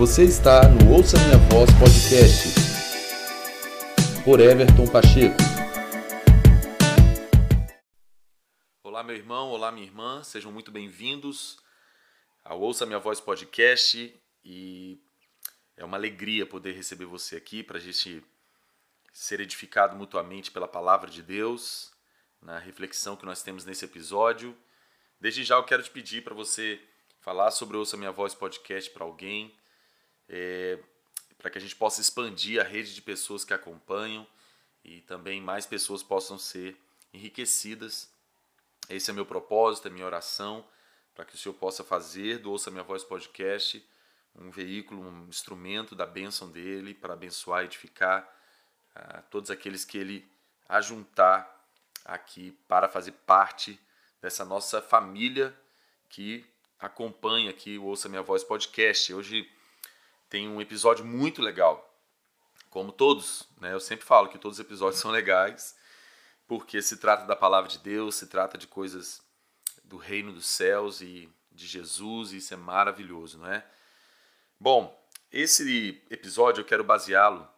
Você está no Ouça Minha Voz Podcast por Everton Pacheco. Olá, meu irmão, olá, minha irmã, sejam muito bem-vindos ao Ouça Minha Voz Podcast e é uma alegria poder receber você aqui para a gente ser edificado mutuamente pela palavra de Deus, na reflexão que nós temos nesse episódio. Desde já eu quero te pedir para você falar sobre Ouça Minha Voz podcast para alguém, é, para que a gente possa expandir a rede de pessoas que acompanham e também mais pessoas possam ser enriquecidas. Esse é meu propósito, é minha oração, para que o Senhor possa fazer do Ouça Minha Voz podcast um veículo, um instrumento da bênção dele para abençoar e edificar uh, todos aqueles que ele ajuntar aqui para fazer parte dessa nossa família que acompanha aqui o Ouça Minha Voz podcast. Hoje tem um episódio muito legal. Como todos, né? Eu sempre falo que todos os episódios são legais, porque se trata da palavra de Deus, se trata de coisas do reino dos céus e de Jesus, e isso é maravilhoso, não é? Bom, esse episódio eu quero baseá-lo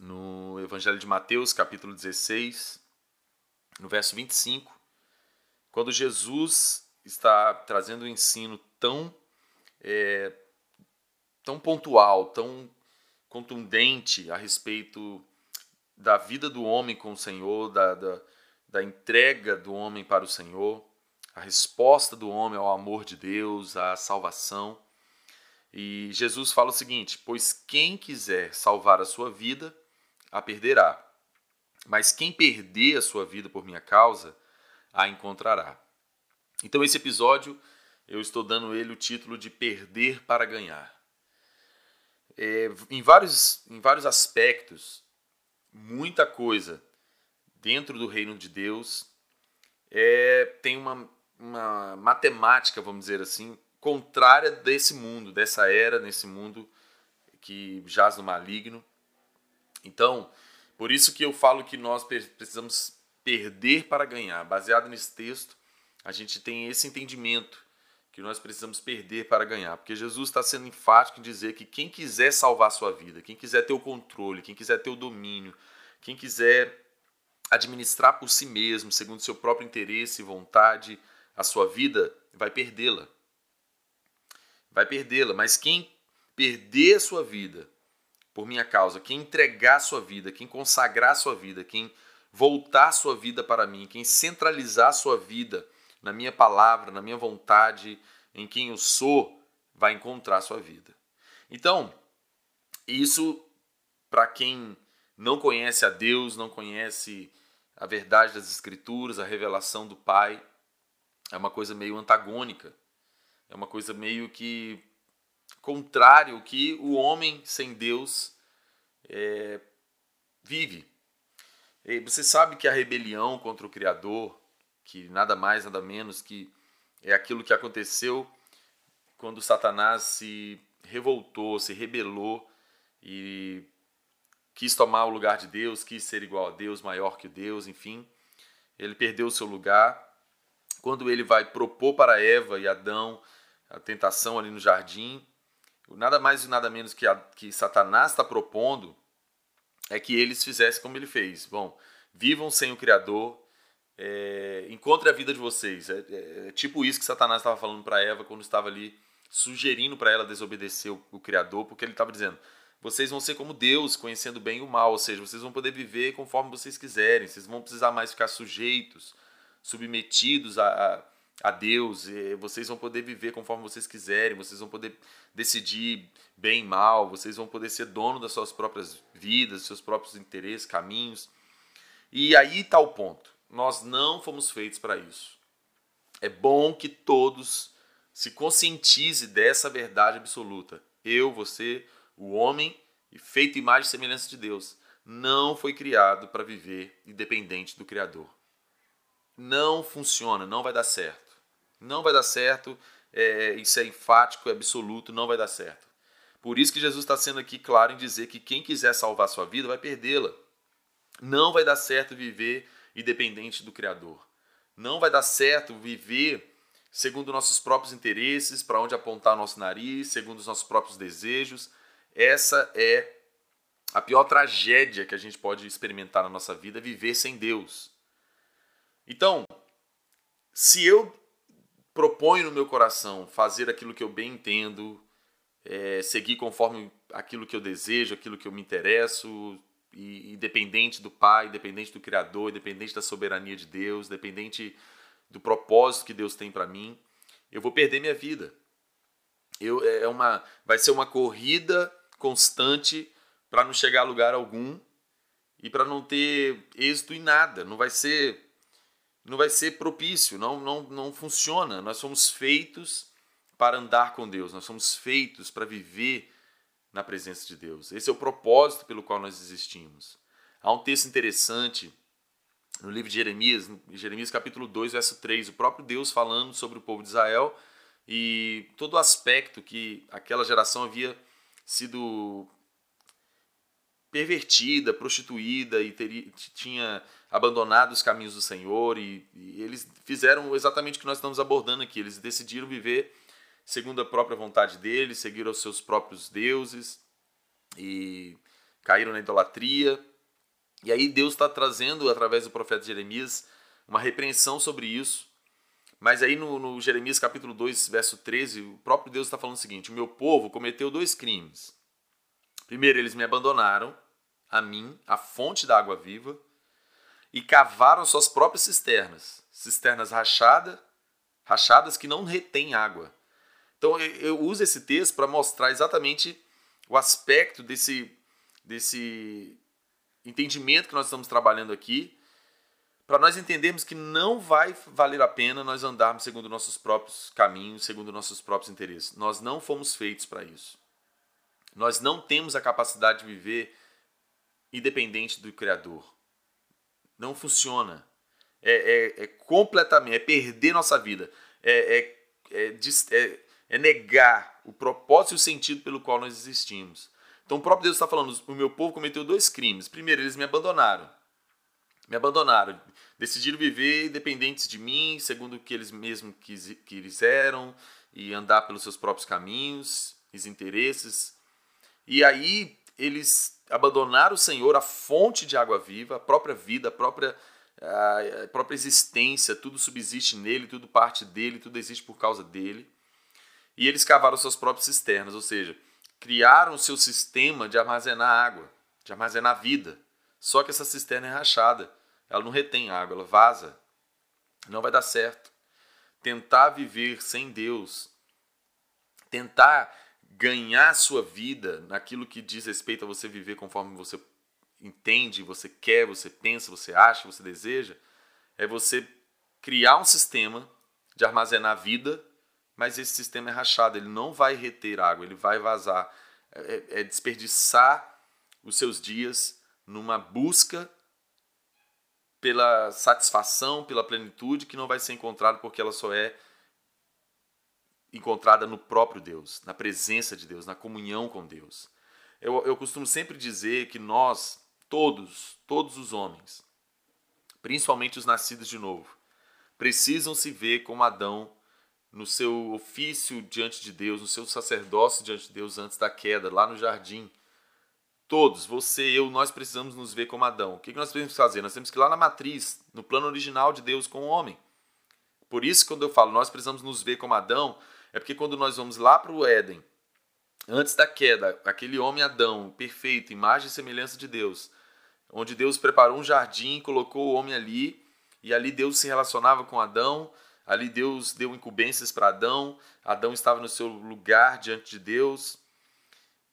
no Evangelho de Mateus, capítulo 16, no verso 25, quando Jesus está trazendo um ensino tão, é, tão pontual, tão contundente a respeito da vida do homem com o Senhor, da, da, da entrega do homem para o Senhor, a resposta do homem ao amor de Deus, à salvação. E Jesus fala o seguinte: Pois quem quiser salvar a sua vida, a perderá. Mas quem perder a sua vida por minha causa, a encontrará. Então, esse episódio, eu estou dando ele o título de Perder para Ganhar. É, em, vários, em vários aspectos, muita coisa dentro do reino de Deus é, tem uma, uma matemática, vamos dizer assim, contrária desse mundo, dessa era, nesse mundo que jaz no maligno. Então, por isso que eu falo que nós precisamos perder para ganhar. Baseado nesse texto, a gente tem esse entendimento que nós precisamos perder para ganhar. Porque Jesus está sendo enfático em dizer que quem quiser salvar a sua vida, quem quiser ter o controle, quem quiser ter o domínio, quem quiser administrar por si mesmo, segundo seu próprio interesse e vontade, a sua vida, vai perdê-la vai perdê-la. Mas quem perder a sua vida por minha causa, quem entregar a sua vida, quem consagrar a sua vida, quem voltar a sua vida para mim, quem centralizar a sua vida na minha palavra, na minha vontade, em quem eu sou, vai encontrar sua vida. Então, isso para quem não conhece a Deus, não conhece a verdade das Escrituras, a revelação do Pai, é uma coisa meio antagônica. É uma coisa meio que contrário que o homem sem Deus é, vive. E você sabe que a rebelião contra o Criador, que nada mais, nada menos que é aquilo que aconteceu quando Satanás se revoltou, se rebelou e quis tomar o lugar de Deus, quis ser igual a Deus, maior que Deus, enfim. Ele perdeu o seu lugar. Quando ele vai propor para Eva e Adão a tentação ali no jardim. Nada mais e nada menos que, a, que Satanás está propondo é que eles fizessem como ele fez. Bom, vivam sem o Criador, é, encontre a vida de vocês. É, é, é tipo isso que Satanás estava falando para Eva quando estava ali sugerindo para ela desobedecer o, o Criador, porque ele estava dizendo: vocês vão ser como Deus, conhecendo bem o mal, ou seja, vocês vão poder viver conforme vocês quiserem, vocês vão precisar mais ficar sujeitos, submetidos a, a a Deus, vocês vão poder viver conforme vocês quiserem, vocês vão poder decidir bem e mal, vocês vão poder ser dono das suas próprias vidas, seus próprios interesses, caminhos. E aí está o ponto. Nós não fomos feitos para isso. É bom que todos se conscientize dessa verdade absoluta. Eu, você, o homem, feito imagem e semelhança de Deus, não foi criado para viver independente do Criador. Não funciona, não vai dar certo. Não vai dar certo, é, isso é enfático, é absoluto, não vai dar certo. Por isso que Jesus está sendo aqui claro em dizer que quem quiser salvar sua vida vai perdê-la. Não vai dar certo viver independente do Criador. Não vai dar certo viver segundo nossos próprios interesses, para onde apontar nosso nariz, segundo os nossos próprios desejos. Essa é a pior tragédia que a gente pode experimentar na nossa vida, viver sem Deus. Então, se eu proponho no meu coração fazer aquilo que eu bem entendo, é, seguir conforme aquilo que eu desejo, aquilo que eu me interesso, e, independente do Pai, independente do Criador, independente da soberania de Deus, independente do propósito que Deus tem para mim, eu vou perder minha vida. Eu, é, é uma, vai ser uma corrida constante para não chegar a lugar algum e para não ter êxito em nada. Não vai ser não vai ser propício, não, não, não funciona. Nós somos feitos para andar com Deus, nós somos feitos para viver na presença de Deus. Esse é o propósito pelo qual nós existimos. Há um texto interessante no livro de Jeremias, Jeremias capítulo 2, verso 3, o próprio Deus falando sobre o povo de Israel e todo o aspecto que aquela geração havia sido pervertida, prostituída e teria, tinha abandonado os caminhos do Senhor e, e, eles fizeram exatamente o que nós estamos abordando aqui. Eles decidiram viver segundo a própria vontade deles, seguiram os seus próprios deuses e caíram na idolatria. E aí Deus está trazendo, através do profeta Jeremias, uma repreensão sobre isso. Mas aí no, no Jeremias capítulo 2, verso 13, o próprio Deus está falando o seguinte: O meu povo cometeu dois crimes. Primeiro, eles me abandonaram, a mim, a fonte da água viva, e cavaram suas próprias cisternas, cisternas rachadas, rachadas que não retêm água. Então eu uso esse texto para mostrar exatamente o aspecto desse, desse entendimento que nós estamos trabalhando aqui, para nós entendermos que não vai valer a pena nós andarmos segundo nossos próprios caminhos, segundo nossos próprios interesses. Nós não fomos feitos para isso. Nós não temos a capacidade de viver independente do Criador. Não funciona. É, é, é completamente, é perder nossa vida. É, é, é, é é negar o propósito e o sentido pelo qual nós existimos. Então o próprio Deus está falando: o meu povo cometeu dois crimes. Primeiro, eles me abandonaram. Me abandonaram. Decidiram viver independentes de mim, segundo o que eles mesmos quiseram, e andar pelos seus próprios caminhos, os interesses. E aí eles abandonaram o Senhor, a fonte de água viva, a própria vida, a própria, a própria existência, tudo subsiste nele, tudo parte dele, tudo existe por causa dele e eles cavaram suas próprias cisternas, ou seja, criaram seu sistema de armazenar água, de armazenar vida. Só que essa cisterna é rachada, ela não retém água, ela vaza. Não vai dar certo. Tentar viver sem Deus, tentar ganhar sua vida naquilo que diz respeito a você viver conforme você entende, você quer, você pensa, você acha, você deseja, é você criar um sistema de armazenar vida mas esse sistema é rachado, ele não vai reter água, ele vai vazar. É, é, é desperdiçar os seus dias numa busca pela satisfação, pela plenitude que não vai ser encontrada porque ela só é encontrada no próprio Deus, na presença de Deus, na comunhão com Deus. Eu, eu costumo sempre dizer que nós, todos, todos os homens, principalmente os nascidos de novo, precisam se ver como Adão no seu ofício diante de Deus, no seu sacerdócio diante de Deus antes da queda, lá no jardim. Todos, você, eu, nós precisamos nos ver como Adão. O que nós precisamos fazer? Nós temos que ir lá na matriz, no plano original de Deus com o homem. Por isso, quando eu falo nós precisamos nos ver como Adão, é porque quando nós vamos lá para o Éden, antes da queda, aquele homem Adão, perfeito, imagem e semelhança de Deus, onde Deus preparou um jardim, colocou o homem ali, e ali Deus se relacionava com Adão, Ali Deus deu incumbências para Adão, Adão estava no seu lugar diante de Deus.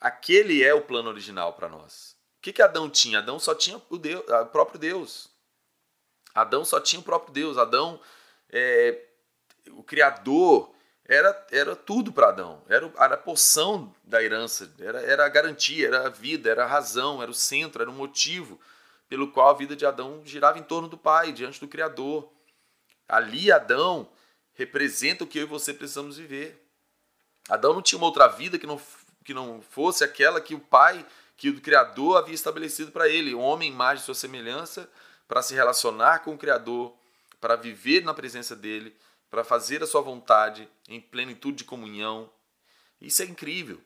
Aquele é o plano original para nós. O que, que Adão tinha? Adão só tinha o, Deus, o próprio Deus. Adão só tinha o próprio Deus. Adão, é, o Criador, era, era tudo para Adão. Era, era a porção da herança, era, era a garantia, era a vida, era a razão, era o centro, era o motivo pelo qual a vida de Adão girava em torno do Pai, diante do Criador. Ali, Adão representa o que eu e você precisamos viver. Adão não tinha uma outra vida que não, que não fosse aquela que o Pai, que o Criador havia estabelecido para ele. Homem, imagem sua semelhança, para se relacionar com o Criador, para viver na presença dele para fazer a sua vontade em plenitude de comunhão. Isso é incrível.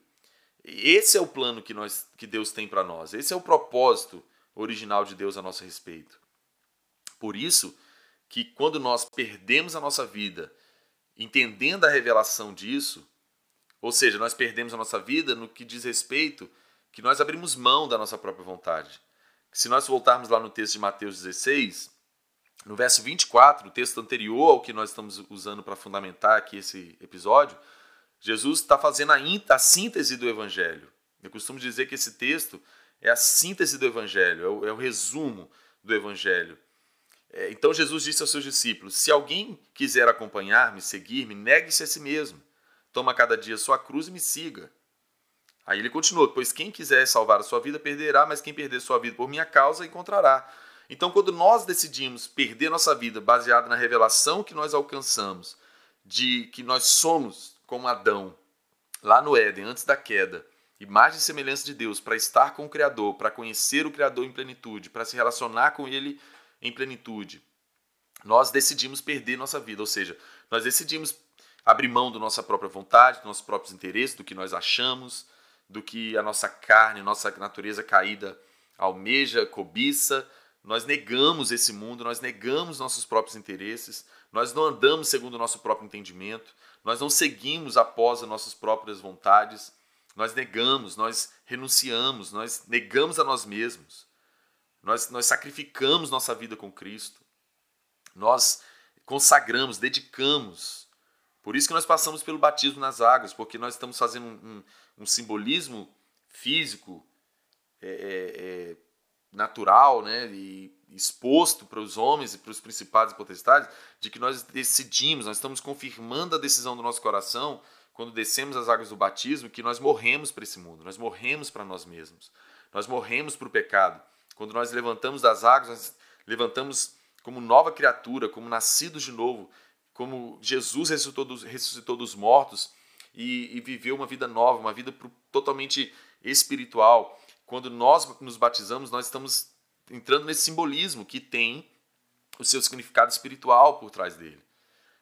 Esse é o plano que, nós, que Deus tem para nós. Esse é o propósito original de Deus a nosso respeito. Por isso que quando nós perdemos a nossa vida entendendo a revelação disso, ou seja, nós perdemos a nossa vida no que diz respeito que nós abrimos mão da nossa própria vontade. Se nós voltarmos lá no texto de Mateus 16, no verso 24, o texto anterior ao que nós estamos usando para fundamentar aqui esse episódio, Jesus está fazendo a, a, síntese do Evangelho. Eu costumo dizer que esse texto é a síntese do Evangelho, é o, é o resumo do Evangelho. É, então Jesus disse aos seus discípulos: Se alguém quiser acompanhar-me, seguir-me, negue-se a si mesmo. Toma cada dia sua cruz e me siga. Aí ele continuou: Pois quem quiser salvar a sua vida perderá, mas quem perder sua vida por minha causa encontrará. Então, quando nós decidimos perder nossa vida baseada na revelação que nós alcançamos de que nós somos como Adão, lá no Éden, antes da queda, imagem e semelhança de Deus, para estar com o Criador, para conhecer o Criador em plenitude, para se relacionar com Ele em plenitude, nós decidimos perder nossa vida, ou seja, nós decidimos abrir mão da nossa própria vontade, dos nossos próprios interesses, do que nós achamos, do que a nossa carne, nossa natureza caída almeja, cobiça, nós negamos esse mundo, nós negamos nossos próprios interesses, nós não andamos segundo o nosso próprio entendimento, nós não seguimos após as nossas próprias vontades, nós negamos, nós renunciamos, nós negamos a nós mesmos, nós, nós sacrificamos nossa vida com Cristo, nós consagramos, dedicamos. Por isso que nós passamos pelo batismo nas águas, porque nós estamos fazendo um, um, um simbolismo físico é, é, é natural né, e exposto para os homens e para os principados e potestades, de que nós decidimos, nós estamos confirmando a decisão do nosso coração quando descemos as águas do batismo, que nós morremos para esse mundo, nós morremos para nós mesmos, nós morremos para o pecado. Quando nós levantamos das águas, nós levantamos como nova criatura, como nascidos de novo, como Jesus ressuscitou dos, ressuscitou dos mortos e, e viveu uma vida nova, uma vida totalmente espiritual quando nós nos batizamos, nós estamos entrando nesse simbolismo que tem o seu significado espiritual por trás dele.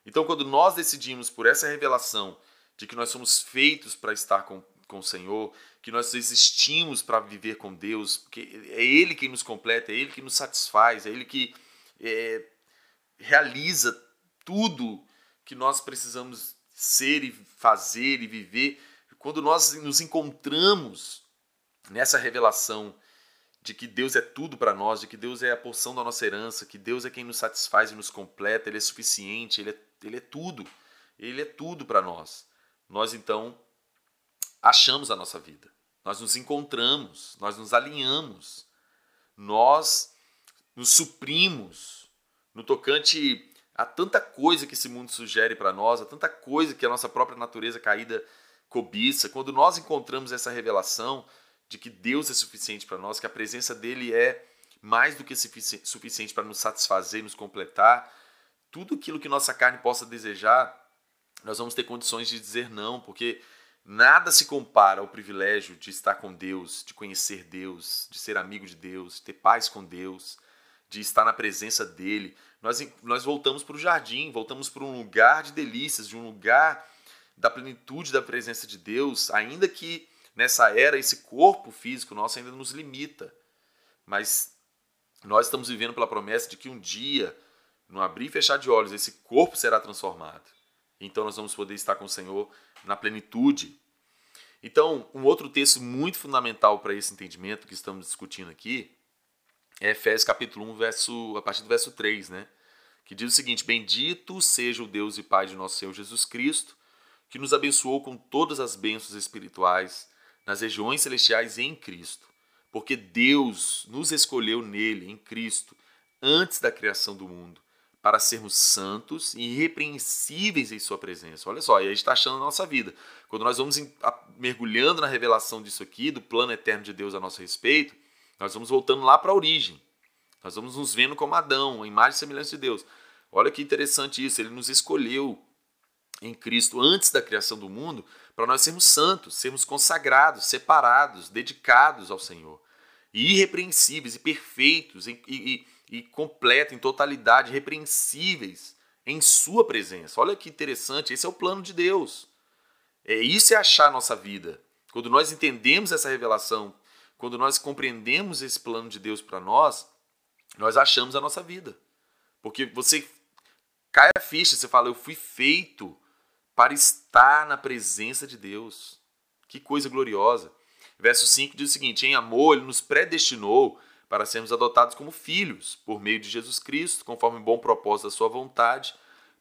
Então, quando nós decidimos por essa revelação de que nós somos feitos para estar com, com o Senhor, que nós existimos para viver com Deus, porque é Ele quem nos completa, é Ele que nos satisfaz, é Ele que é, realiza tudo que nós precisamos ser e fazer e viver. Quando nós nos encontramos nessa revelação de que Deus é tudo para nós, de que Deus é a porção da nossa herança, que Deus é quem nos satisfaz e nos completa, Ele é suficiente, Ele é, ele é tudo, Ele é tudo para nós. Nós então achamos a nossa vida, nós nos encontramos, nós nos alinhamos, nós nos suprimos no tocante a tanta coisa que esse mundo sugere para nós, a tanta coisa que a nossa própria natureza caída cobiça. Quando nós encontramos essa revelação, de que Deus é suficiente para nós, que a presença dele é mais do que suficiente para nos satisfazer, nos completar, tudo aquilo que nossa carne possa desejar, nós vamos ter condições de dizer não, porque nada se compara ao privilégio de estar com Deus, de conhecer Deus, de ser amigo de Deus, de ter paz com Deus, de estar na presença dele. Nós, nós voltamos para o jardim, voltamos para um lugar de delícias, de um lugar da plenitude da presença de Deus, ainda que nessa era, esse corpo físico nosso ainda nos limita. Mas nós estamos vivendo pela promessa de que um dia, no abrir e fechar de olhos, esse corpo será transformado. Então nós vamos poder estar com o Senhor na plenitude. Então, um outro texto muito fundamental para esse entendimento que estamos discutindo aqui é Efésios capítulo 1, verso, a partir do verso 3, né? Que diz o seguinte: Bendito seja o Deus e Pai de nosso Senhor Jesus Cristo, que nos abençoou com todas as bênçãos espirituais nas regiões celestiais em Cristo, porque Deus nos escolheu nele, em Cristo, antes da criação do mundo, para sermos santos e irrepreensíveis em Sua presença. Olha só, e a gente está achando a nossa vida. Quando nós vamos mergulhando na revelação disso aqui, do plano eterno de Deus a nosso respeito, nós vamos voltando lá para a origem. Nós vamos nos vendo como Adão, a imagem e semelhança de Deus. Olha que interessante isso, ele nos escolheu em Cristo antes da criação do mundo para nós sermos santos, sermos consagrados, separados, dedicados ao Senhor, e irrepreensíveis e perfeitos e, e, e completos, em totalidade, irrepreensíveis em Sua presença. Olha que interessante, esse é o plano de Deus. É isso é achar a nossa vida. Quando nós entendemos essa revelação, quando nós compreendemos esse plano de Deus para nós, nós achamos a nossa vida. Porque você cai a ficha, você fala, eu fui feito para estar na presença de Deus. Que coisa gloriosa. Verso 5 diz o seguinte: Em amor, ele nos predestinou para sermos adotados como filhos, por meio de Jesus Cristo, conforme o bom propósito da Sua vontade,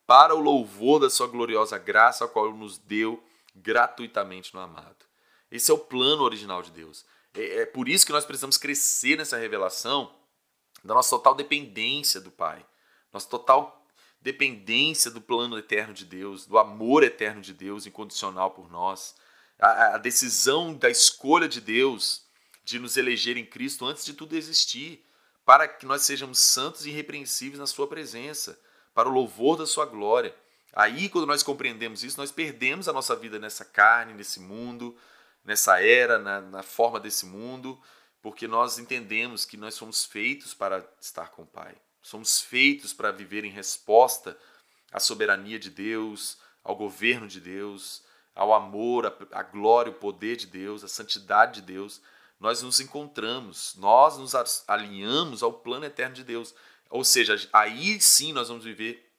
para o louvor da Sua gloriosa graça, a qual nos deu gratuitamente no amado. Esse é o plano original de Deus. É, é por isso que nós precisamos crescer nessa revelação da nossa total dependência do Pai, nossa total dependência do plano eterno de Deus, do amor eterno de Deus incondicional por nós, a, a decisão da escolha de Deus de nos eleger em Cristo antes de tudo existir, para que nós sejamos santos e irrepreensíveis na Sua presença, para o louvor da Sua glória. Aí, quando nós compreendemos isso, nós perdemos a nossa vida nessa carne, nesse mundo, nessa era, na, na forma desse mundo, porque nós entendemos que nós somos feitos para estar com o Pai. Somos feitos para viver em resposta à soberania de Deus, ao governo de Deus, ao amor, à glória, o poder de Deus, à santidade de Deus nós nos encontramos, nós nos alinhamos ao plano eterno de Deus. Ou seja, aí sim nós vamos viver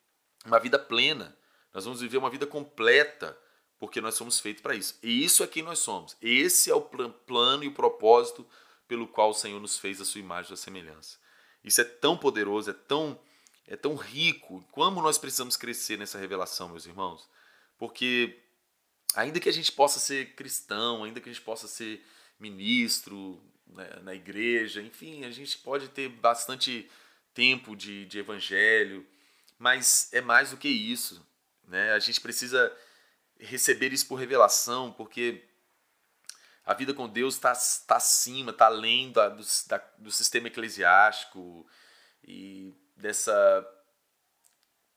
uma vida plena, nós vamos viver uma vida completa, porque nós somos feitos para isso. E isso é quem nós somos. Esse é o plano e o propósito pelo qual o Senhor nos fez a sua imagem e a semelhança. Isso é tão poderoso, é tão é tão rico. Como nós precisamos crescer nessa revelação, meus irmãos? Porque ainda que a gente possa ser cristão, ainda que a gente possa ser ministro né, na igreja, enfim, a gente pode ter bastante tempo de, de evangelho, mas é mais do que isso. Né? A gente precisa receber isso por revelação, porque a vida com Deus está tá acima, está além da, do, da, do sistema eclesiástico e dessa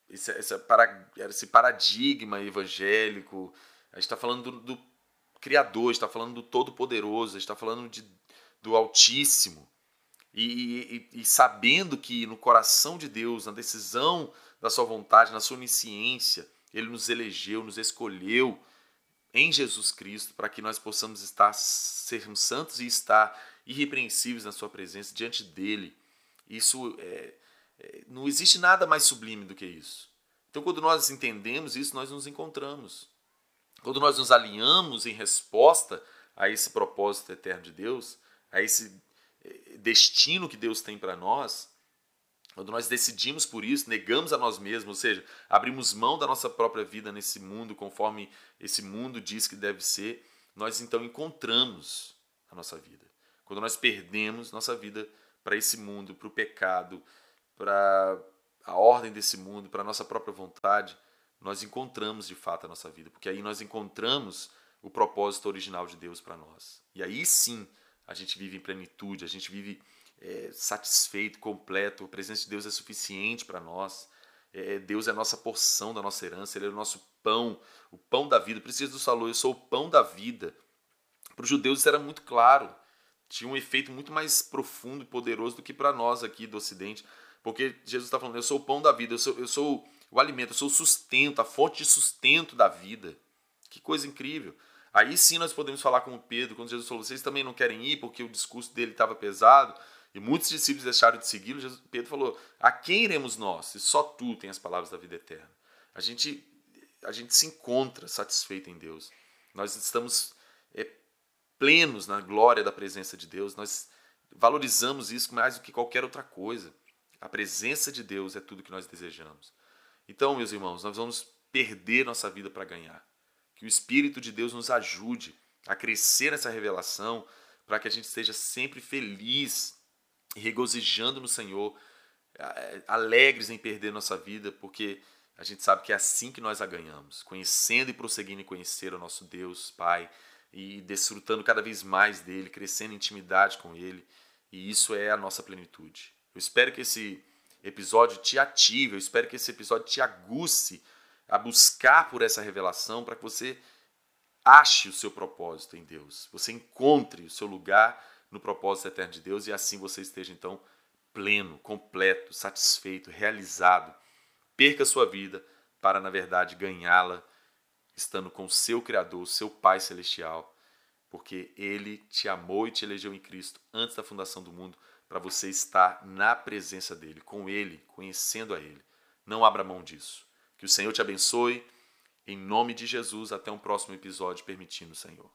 esse, esse paradigma evangélico. A gente está falando do, do Criador, está falando do Todo-Poderoso, está falando de, do Altíssimo. E, e, e, sabendo que no coração de Deus, na decisão da sua vontade, na sua onisciência, Ele nos elegeu, nos escolheu em Jesus Cristo para que nós possamos estar, sermos santos e estar irrepreensíveis na sua presença, diante dEle. Isso é, é, não existe nada mais sublime do que isso. Então, quando nós entendemos isso, nós nos encontramos. Quando nós nos alinhamos em resposta a esse propósito eterno de Deus, a esse eh, destino que Deus tem para nós, quando nós decidimos por isso, negamos a nós mesmos, ou seja, abrimos mão da nossa própria vida nesse mundo, conforme esse mundo diz que deve ser, nós então encontramos a nossa vida. Quando nós perdemos nossa vida para esse mundo, para o pecado, para a ordem desse mundo, para a nossa própria vontade, nós encontramos de fato a nossa vida, porque aí nós encontramos o propósito original de Deus para nós. E aí sim a gente vive em plenitude, a gente vive é, satisfeito, completo, a presença de Deus é suficiente para nós. É, Deus é a nossa porção da nossa herança, Ele é o nosso pão, o pão da vida. Precisa do falou, eu sou o pão da vida. Para os judeus isso era muito claro, tinha um efeito muito mais profundo e poderoso do que para nós aqui do Ocidente, porque Jesus está falando, eu sou o pão da vida, eu sou, eu sou o alimento, o sustento, a fonte de sustento da vida. Que coisa incrível. Aí sim nós podemos falar com Pedro, quando Jesus falou, vocês também não querem ir porque o discurso dele estava pesado e muitos discípulos deixaram de segui-lo. Pedro falou, a quem iremos nós? Se só tu tens as palavras da vida eterna. A gente, a gente se encontra satisfeito em Deus. Nós estamos é, plenos na glória da presença de Deus. Nós valorizamos isso mais do que qualquer outra coisa. A presença de Deus é tudo que nós desejamos. Então, meus irmãos, nós vamos perder nossa vida para ganhar. Que o Espírito de Deus nos ajude a crescer nessa revelação, para que a gente esteja sempre feliz regozijando no Senhor, alegres em perder nossa vida, porque a gente sabe que é assim que nós a ganhamos, conhecendo e prosseguindo em conhecer o nosso Deus, Pai, e desfrutando cada vez mais dele, crescendo em intimidade com ele, e isso é a nossa plenitude. Eu espero que esse episódio te ative, eu espero que esse episódio te aguce a buscar por essa revelação para que você ache o seu propósito em Deus, você encontre o seu lugar no propósito eterno de Deus e assim você esteja então pleno, completo, satisfeito, realizado. Perca a sua vida para, na verdade, ganhá-la estando com o seu Criador, seu Pai Celestial, porque Ele te amou e te elegeu em Cristo antes da fundação do mundo para você estar na presença dEle, com Ele, conhecendo a Ele. Não abra mão disso. Que o Senhor te abençoe. Em nome de Jesus, até um próximo episódio, permitindo, Senhor.